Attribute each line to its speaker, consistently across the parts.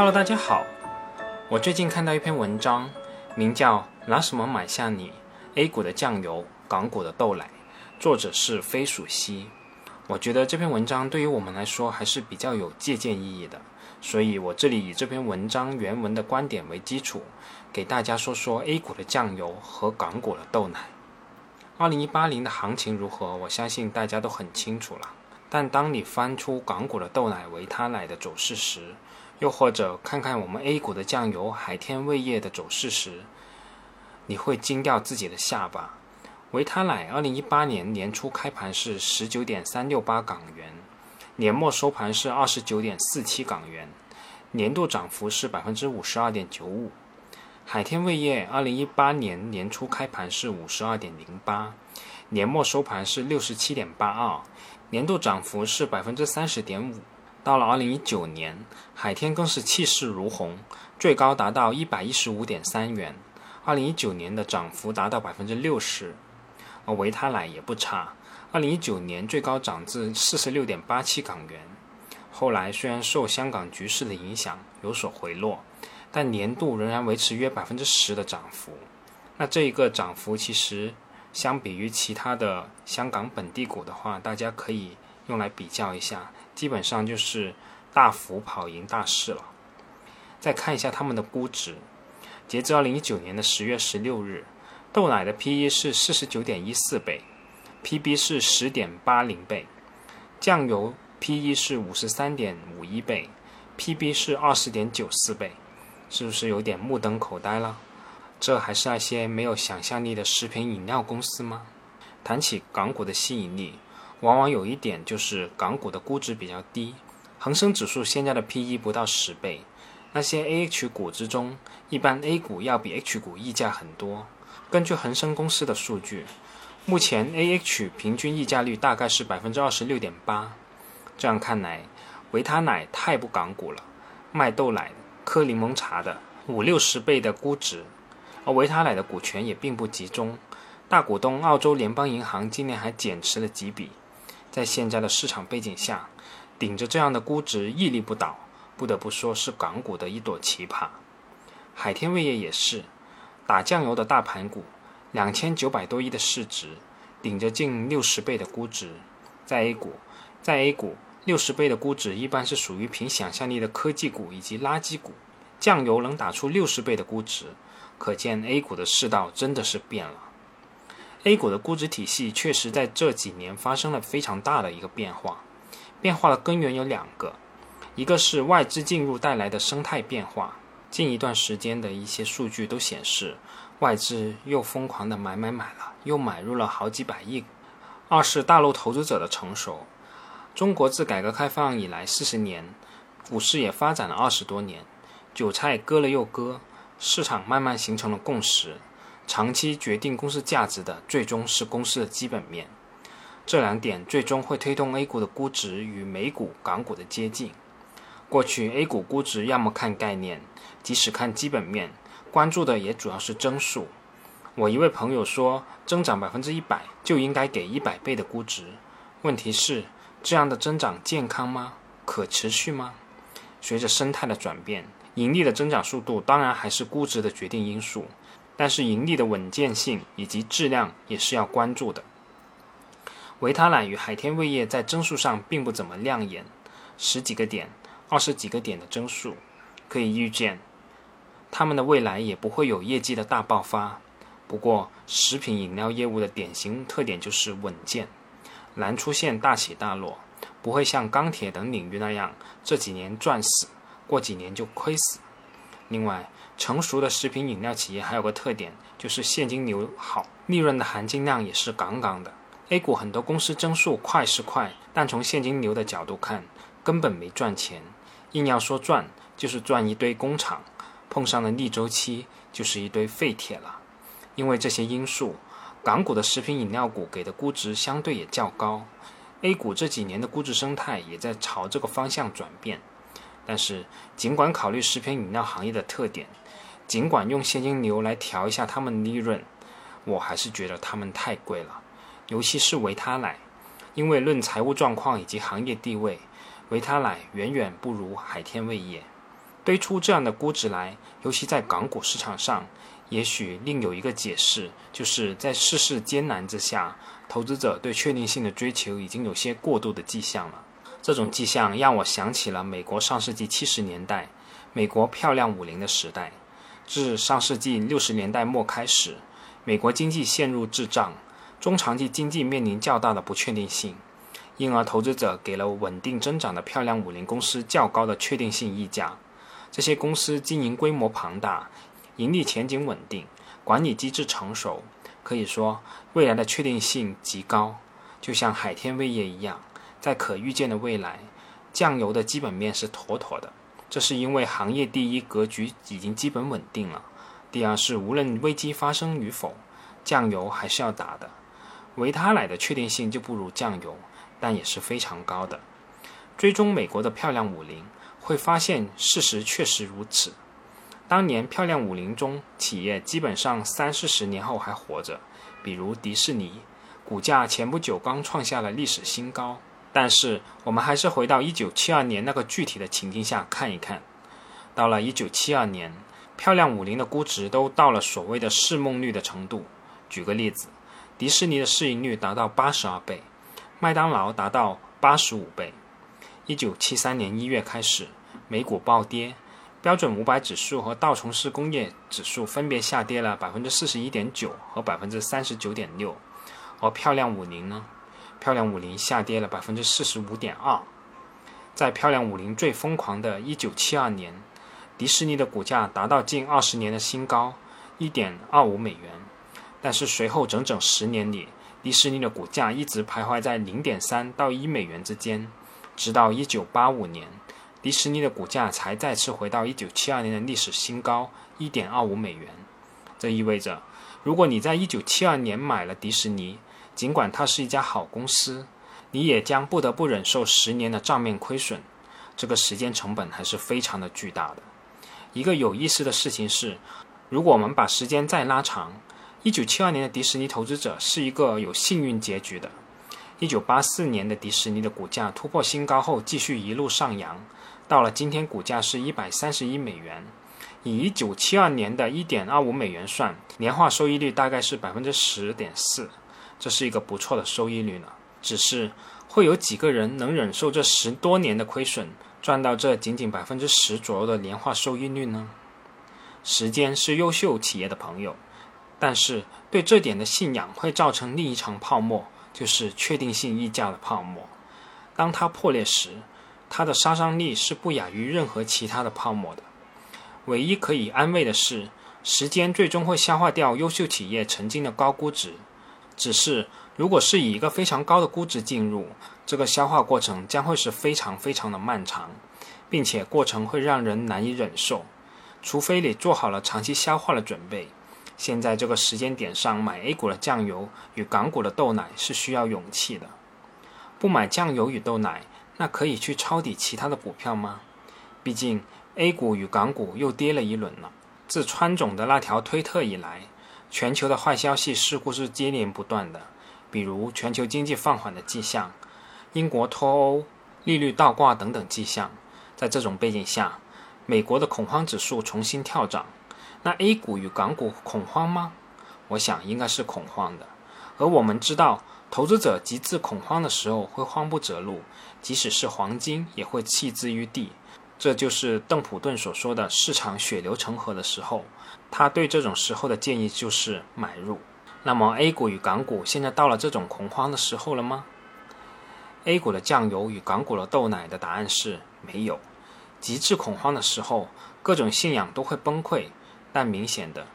Speaker 1: Hello，大家好。我最近看到一篇文章，名叫《拿什么买下你 A 股的酱油，港股的豆奶》，作者是飞鼠西。我觉得这篇文章对于我们来说还是比较有借鉴意义的，所以我这里以这篇文章原文的观点为基础，给大家说说 A 股的酱油和港股的豆奶。二零一八年的行情如何？我相信大家都很清楚了。但当你翻出港股的豆奶、维他奶的走势时，又或者看看我们 A 股的酱油海天味业的走势时，你会惊掉自己的下巴。维他奶二零一八年年初开盘是十九点三六八港元，年末收盘是二十九点四七港元，年度涨幅是百分之五十二点九五。海天味业二零一八年年初开盘是五十二点零八，年末收盘是六十七点八二。年度涨幅是百分之三十点五。到了二零一九年，海天更是气势如虹，最高达到一百一十五点三元。二零一九年的涨幅达到百分之六十。而维他奶也不差，二零一九年最高涨至四十六点八七港元。后来虽然受香港局势的影响有所回落，但年度仍然维持约百分之十的涨幅。那这一个涨幅其实。相比于其他的香港本地股的话，大家可以用来比较一下，基本上就是大幅跑赢大市了。再看一下他们的估值，截至二零一九年的十月十六日，豆奶的 P/E 是四十九点一四倍，P/B 是十点八零倍；酱油 P/E 是五十三点五一倍，P/B 是二十点九四倍，是不是有点目瞪口呆了？这还是那些没有想象力的食品饮料公司吗？谈起港股的吸引力，往往有一点就是港股的估值比较低。恒生指数现在的 P/E 不到十倍，那些 A H 股之中，一般 A 股要比 H 股溢价很多。根据恒生公司的数据，目前 A H 平均溢价率大概是百分之二十六点八。这样看来，维他奶太不港股了，卖豆奶、喝柠檬茶的五六十倍的估值。而维他奶的股权也并不集中，大股东澳洲联邦银行今年还减持了几笔。在现在的市场背景下，顶着这样的估值屹立不倒，不得不说是港股的一朵奇葩。海天味业也是打酱油的大盘股，两千九百多亿的市值，顶着近六十倍的估值。在 A 股，在 A 股六十倍的估值一般是属于凭想象力的科技股以及垃圾股，酱油能打出六十倍的估值。可见 A 股的世道真的是变了。A 股的估值体系确实在这几年发生了非常大的一个变化，变化的根源有两个，一个是外资进入带来的生态变化，近一段时间的一些数据都显示，外资又疯狂的买买买了，又买入了好几百亿。二是大陆投资者的成熟，中国自改革开放以来四十年，股市也发展了二十多年，韭菜割了又割。市场慢慢形成了共识，长期决定公司价值的最终是公司的基本面。这两点最终会推动 A 股的估值与美股、港股的接近。过去 A 股估值要么看概念，即使看基本面，关注的也主要是增速。我一位朋友说，增长百分之一百就应该给一百倍的估值。问题是，这样的增长健康吗？可持续吗？随着生态的转变。盈利的增长速度当然还是估值的决定因素，但是盈利的稳健性以及质量也是要关注的。维他奶与海天味业在增速上并不怎么亮眼，十几个点、二十几个点的增速，可以预见，他们的未来也不会有业绩的大爆发。不过，食品饮料业务的典型特点就是稳健，难出现大起大落，不会像钢铁等领域那样这几年赚死。过几年就亏死。另外，成熟的食品饮料企业还有个特点，就是现金流好，利润的含金量也是杠杠的。A 股很多公司增速快是快，但从现金流的角度看，根本没赚钱。硬要说赚，就是赚一堆工厂，碰上了逆周期，就是一堆废铁了。因为这些因素，港股的食品饮料股给的估值相对也较高。A 股这几年的估值生态也在朝这个方向转变。但是，尽管考虑食品饮料行业的特点，尽管用现金流来调一下他们利润，我还是觉得他们太贵了。尤其是维他奶，因为论财务状况以及行业地位，维他奶远远不如海天味业。堆出这样的估值来，尤其在港股市场上，也许另有一个解释，就是在世事艰难之下，投资者对确定性的追求已经有些过度的迹象了。这种迹象让我想起了美国上世纪七十年代，美国漂亮五零的时代。自上世纪六十年代末开始，美国经济陷入滞胀，中长期经济面临较大的不确定性，因而投资者给了稳定增长的漂亮五零公司较高的确定性溢价。这些公司经营规模庞大，盈利前景稳定，管理机制成熟，可以说未来的确定性极高，就像海天味业一样，在可预见的未来，酱油的基本面是妥妥的。这是因为行业第一格局已经基本稳定了，第二是无论危机发生与否，酱油还是要打的。维他奶的确定性就不如酱油，但也是非常高的。追踪美国的漂亮五零。会发现事实确实如此。当年漂亮五零中企业基本上三四十年后还活着，比如迪士尼，股价前不久刚创下了历史新高。但是我们还是回到一九七二年那个具体的情境下看一看。到了一九七二年，漂亮五零的估值都到了所谓的市梦率的程度。举个例子，迪士尼的市盈率达到八十二倍，麦当劳达到八十五倍。一九七三年一月开始，美股暴跌，标准五百指数和道琼斯工业指数分别下跌了百分之四十一点九和百分之三十九点六，而漂亮五零呢？漂亮五零下跌了百分之四十五点二。在漂亮五零最疯狂的一九七二年，迪士尼的股价达到近二十年的新高，一点二五美元。但是随后整整十年里，迪士尼的股价一直徘徊在零点三到一美元之间。直到一九八五年，迪士尼的股价才再次回到一九七二年的历史新高，一点二五美元。这意味着，如果你在一九七二年买了迪士尼，尽管它是一家好公司，你也将不得不忍受十年的账面亏损。这个时间成本还是非常的巨大的。一个有意思的事情是，如果我们把时间再拉长，一九七二年的迪士尼投资者是一个有幸运结局的。一九八四年的迪士尼的股价突破新高后，继续一路上扬，到了今天股价是一百三十一美元。以一九七二年的一点二五美元算，年化收益率大概是百分之十点四，这是一个不错的收益率呢。只是会有几个人能忍受这十多年的亏损，赚到这仅仅百分之十左右的年化收益率呢？时间是优秀企业的朋友，但是对这点的信仰会造成另一场泡沫。就是确定性溢价的泡沫，当它破裂时，它的杀伤力是不亚于任何其他的泡沫的。唯一可以安慰的是，时间最终会消化掉优秀企业曾经的高估值。只是，如果是以一个非常高的估值进入，这个消化过程将会是非常非常的漫长，并且过程会让人难以忍受。除非你做好了长期消化的准备。现在这个时间点上买 A 股的酱油与港股的豆奶是需要勇气的。不买酱油与豆奶，那可以去抄底其他的股票吗？毕竟 A 股与港股又跌了一轮了。自川总的那条推特以来，全球的坏消息似乎是接连不断的，比如全球经济放缓的迹象、英国脱欧、利率倒挂等等迹象。在这种背景下，美国的恐慌指数重新跳涨。那 A 股与港股恐慌吗？我想应该是恐慌的。而我们知道，投资者极致恐慌的时候会慌不择路，即使是黄金也会弃之于地。这就是邓普顿所说的市场血流成河的时候。他对这种时候的建议就是买入。那么 A 股与港股现在到了这种恐慌的时候了吗？A 股的酱油与港股的豆奶的答案是没有。极致恐慌的时候，各种信仰都会崩溃。但明显的，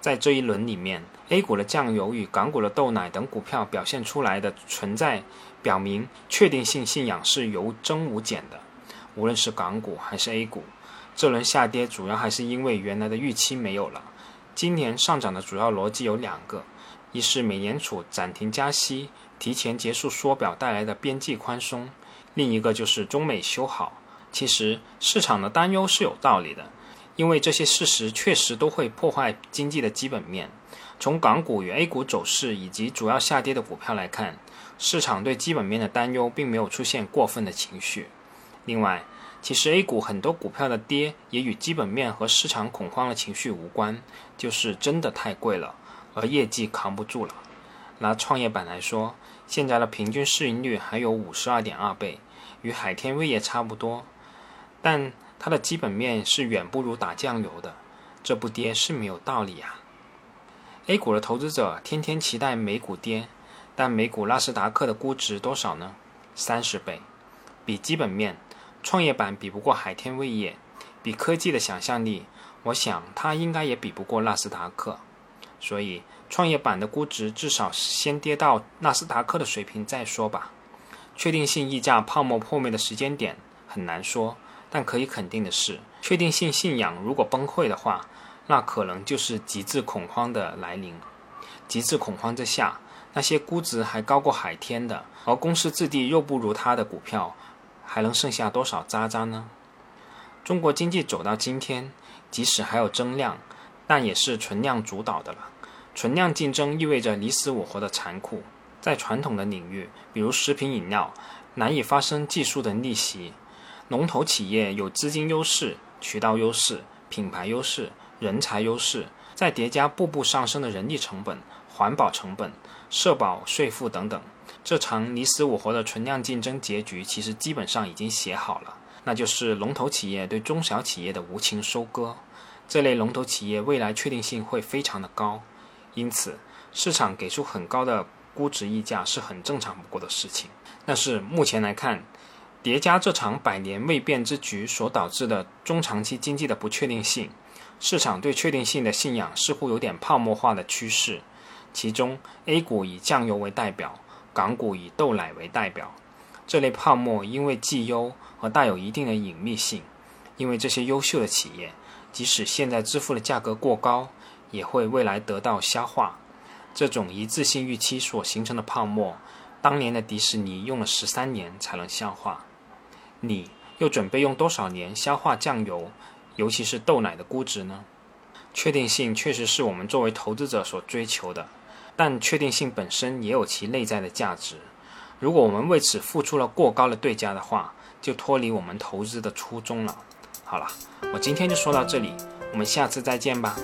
Speaker 1: 在这一轮里面，A 股的酱油与港股的豆奶等股票表现出来的存在，表明确定性信仰是有增无减的。无论是港股还是 A 股，这轮下跌主要还是因为原来的预期没有了。今年上涨的主要逻辑有两个：一是美联储暂停加息，提前结束缩表带来的边际宽松；另一个就是中美修好。其实市场的担忧是有道理的。因为这些事实确实都会破坏经济的基本面。从港股与 A 股走势以及主要下跌的股票来看，市场对基本面的担忧并没有出现过分的情绪。另外，其实 A 股很多股票的跌也与基本面和市场恐慌的情绪无关，就是真的太贵了，而业绩扛不住了。拿创业板来说，现在的平均市盈率还有五十二点二倍，与海天味业差不多，但它的基本面是远不如打酱油的，这不跌是没有道理呀。A 股的投资者天天期待美股跌，但美股纳斯达克的估值多少呢？三十倍，比基本面。创业板比不过海天味业，比科技的想象力，我想它应该也比不过纳斯达克。所以，创业板的估值至少先跌到纳斯达克的水平再说吧。确定性溢价泡沫破灭的时间点很难说，但可以肯定的是，确定性信仰如果崩溃的话，那可能就是极致恐慌的来临。极致恐慌之下，那些估值还高过海天的，而公司质地又不如它的股票。还能剩下多少渣渣呢？中国经济走到今天，即使还有增量，但也是存量主导的了。存量竞争意味着你死我活的残酷。在传统的领域，比如食品饮料，难以发生技术的逆袭。龙头企业有资金优势、渠道优势、品牌优势、人才优势，再叠加步步上升的人力成本、环保成本、社保税负等等。这场你死我活的存量竞争结局，其实基本上已经写好了，那就是龙头企业对中小企业的无情收割。这类龙头企业未来确定性会非常的高，因此市场给出很高的估值溢价是很正常不过的事情。但是目前来看，叠加这场百年未变之局所导致的中长期经济的不确定性，市场对确定性的信仰似乎有点泡沫化的趋势。其中 A 股以酱油为代表。港股以豆奶为代表，这类泡沫因为绩优和带有一定的隐秘性，因为这些优秀的企业，即使现在支付的价格过高，也会未来得到消化。这种一致性预期所形成的泡沫，当年的迪士尼用了十三年才能消化，你又准备用多少年消化酱油，尤其是豆奶的估值呢？确定性确实是我们作为投资者所追求的。但确定性本身也有其内在的价值。如果我们为此付出了过高的对价的话，就脱离我们投资的初衷了。好了，我今天就说到这里，我们下次再见吧。